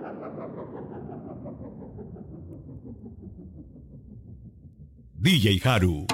DJ Haru.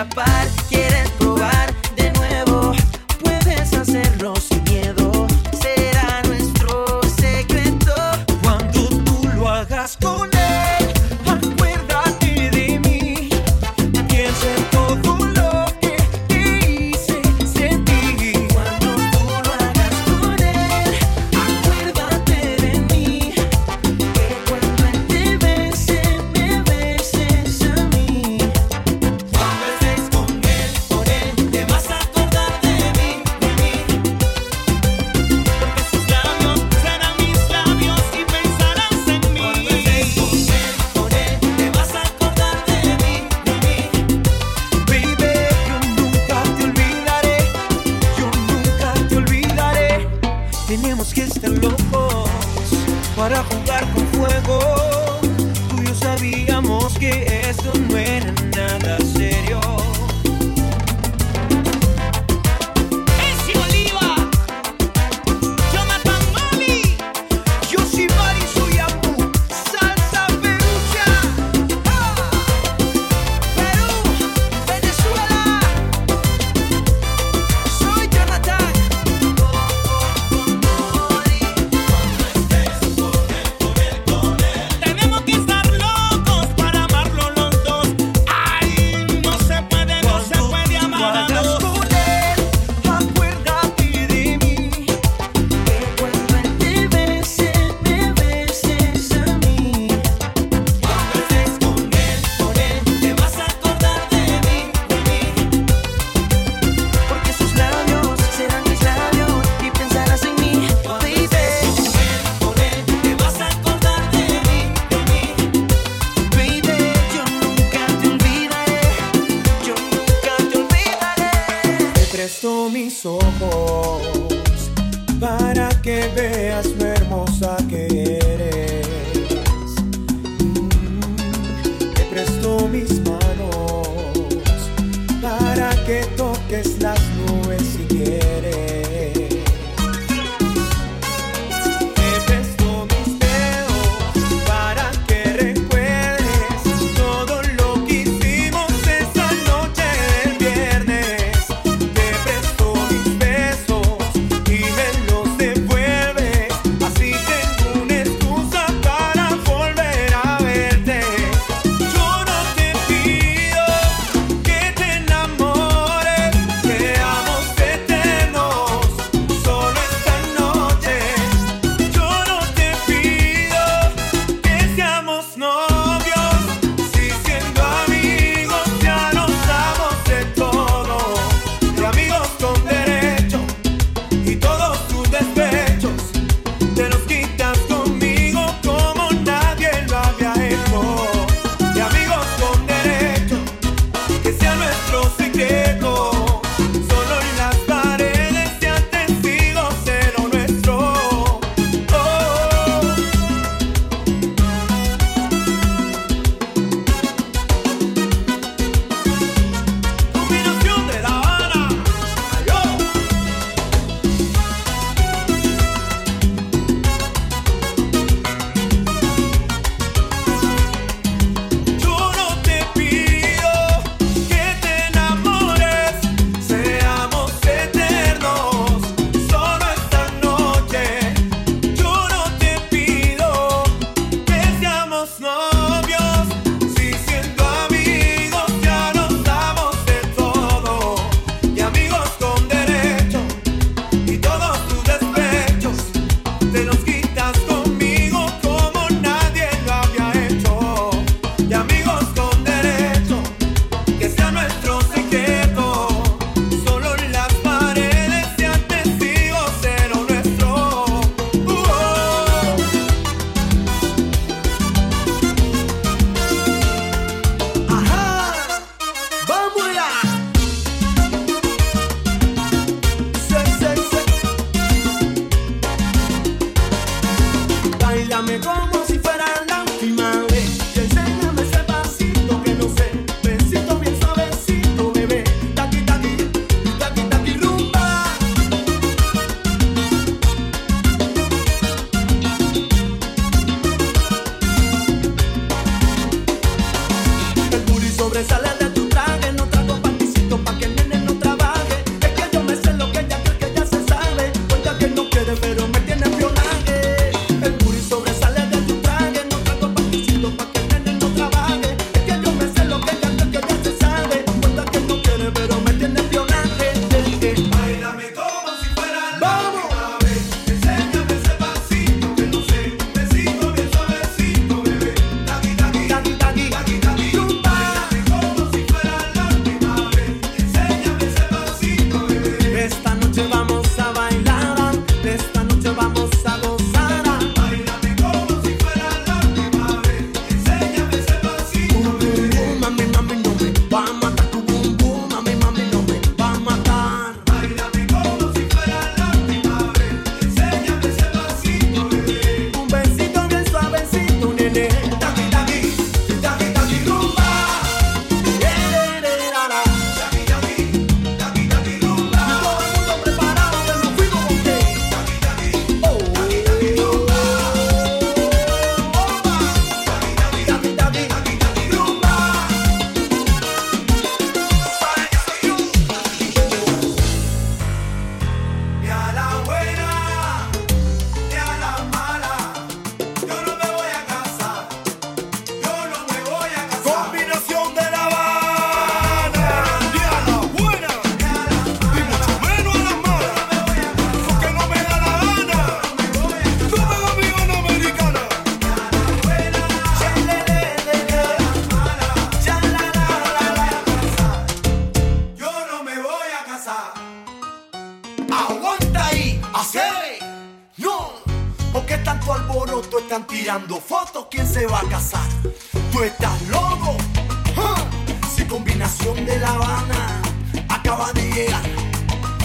escapar para jugar con fuego. Tú y yo sabíamos que esto no era nada serio. last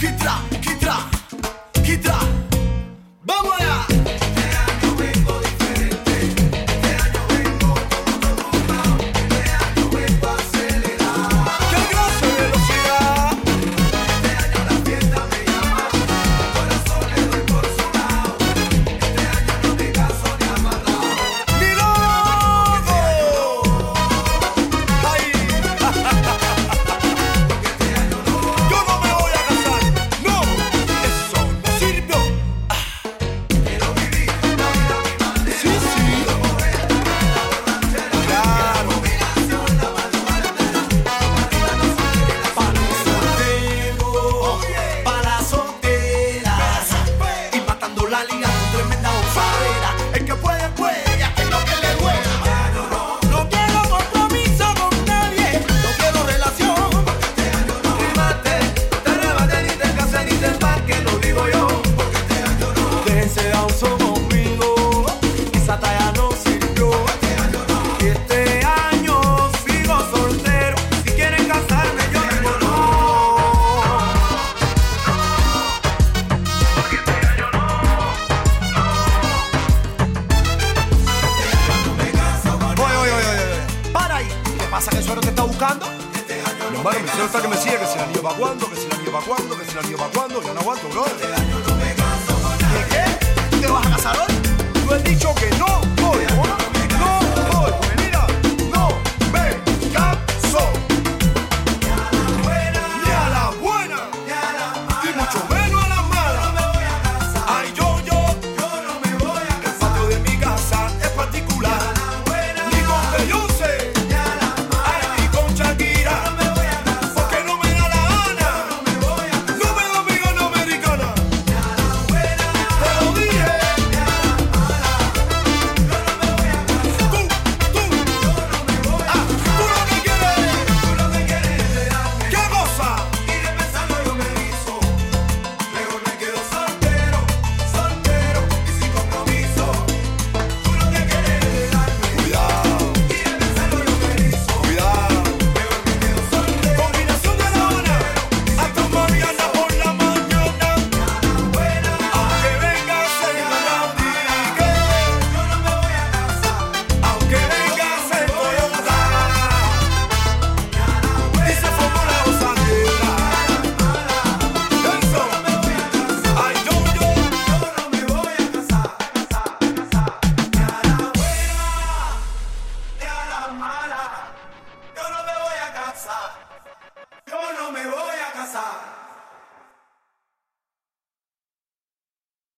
que tra, que tra.